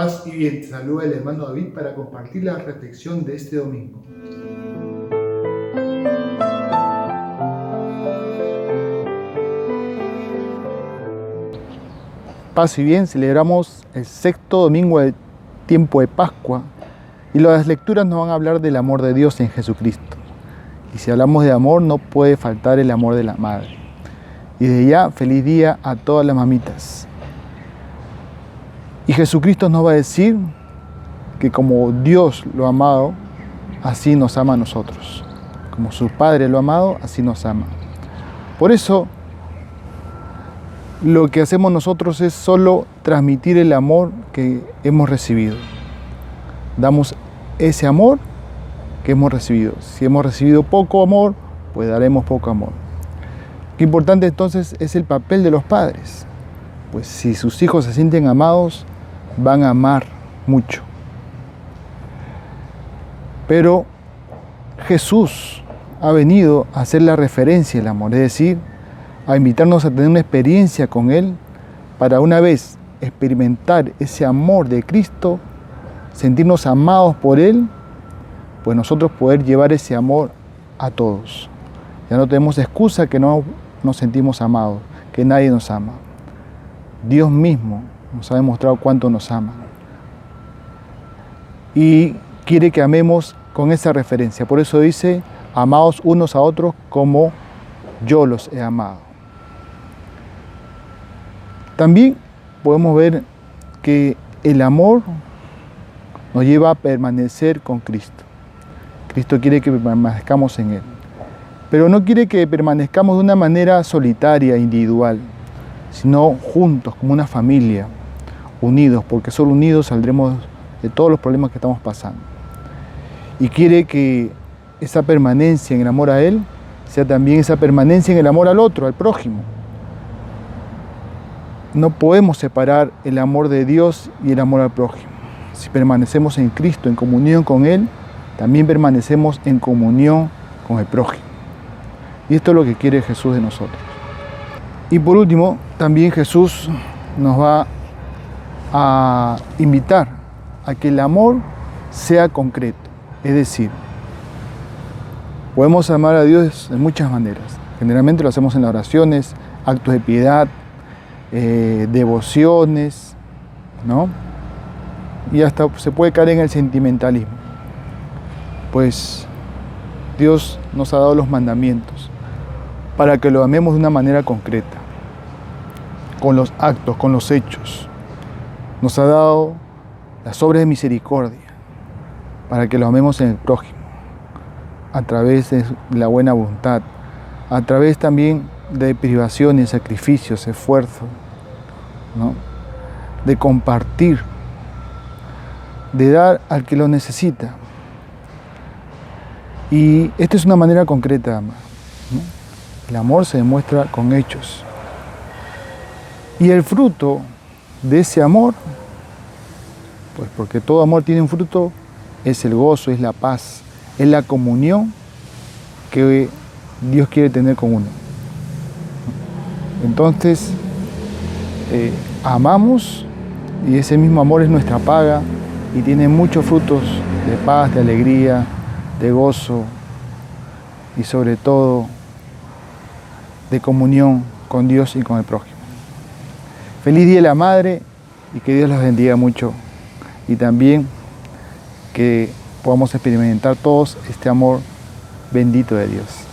Paz y bien, saluda el hermano David para compartir la reflexión de este domingo. Paz y bien, celebramos el sexto domingo del tiempo de Pascua y las lecturas nos van a hablar del amor de Dios en Jesucristo. Y si hablamos de amor, no puede faltar el amor de la madre. Y de ya, feliz día a todas las mamitas. Y Jesucristo nos va a decir que como Dios lo ha amado, así nos ama a nosotros. Como su Padre lo ha amado, así nos ama. Por eso, lo que hacemos nosotros es solo transmitir el amor que hemos recibido. Damos ese amor que hemos recibido. Si hemos recibido poco amor, pues daremos poco amor. Qué importante entonces es el papel de los padres. Pues si sus hijos se sienten amados, van a amar mucho. Pero Jesús ha venido a hacer la referencia del amor, es decir, a invitarnos a tener una experiencia con Él para una vez experimentar ese amor de Cristo, sentirnos amados por Él, pues nosotros poder llevar ese amor a todos. Ya no tenemos excusa que no nos sentimos amados, que nadie nos ama. Dios mismo nos ha demostrado cuánto nos ama. Y quiere que amemos con esa referencia. Por eso dice, amados unos a otros como yo los he amado. También podemos ver que el amor nos lleva a permanecer con Cristo. Cristo quiere que permanezcamos en Él. Pero no quiere que permanezcamos de una manera solitaria, individual, sino juntos, como una familia unidos, porque solo unidos saldremos de todos los problemas que estamos pasando. Y quiere que esa permanencia en el amor a Él sea también esa permanencia en el amor al otro, al prójimo. No podemos separar el amor de Dios y el amor al prójimo. Si permanecemos en Cristo, en comunión con Él, también permanecemos en comunión con el prójimo. Y esto es lo que quiere Jesús de nosotros. Y por último, también Jesús nos va a invitar a que el amor sea concreto. Es decir, podemos amar a Dios de muchas maneras. Generalmente lo hacemos en las oraciones, actos de piedad, eh, devociones, ¿no? Y hasta se puede caer en el sentimentalismo. Pues Dios nos ha dado los mandamientos para que lo amemos de una manera concreta, con los actos, con los hechos nos ha dado las obras de misericordia para que lo amemos en el prójimo, a través de la buena voluntad, a través también de privaciones, sacrificios, esfuerzo, de compartir, de dar al que lo necesita. Y esta es una manera concreta amar. El amor se demuestra con hechos. Y el fruto de ese amor? Pues porque todo amor tiene un fruto, es el gozo, es la paz, es la comunión que Dios quiere tener con uno. Entonces, eh, amamos y ese mismo amor es nuestra paga y tiene muchos frutos de paz, de alegría, de gozo y sobre todo de comunión con Dios y con el prójimo. Feliz Día de la Madre y que Dios los bendiga mucho. Y también que podamos experimentar todos este amor bendito de Dios.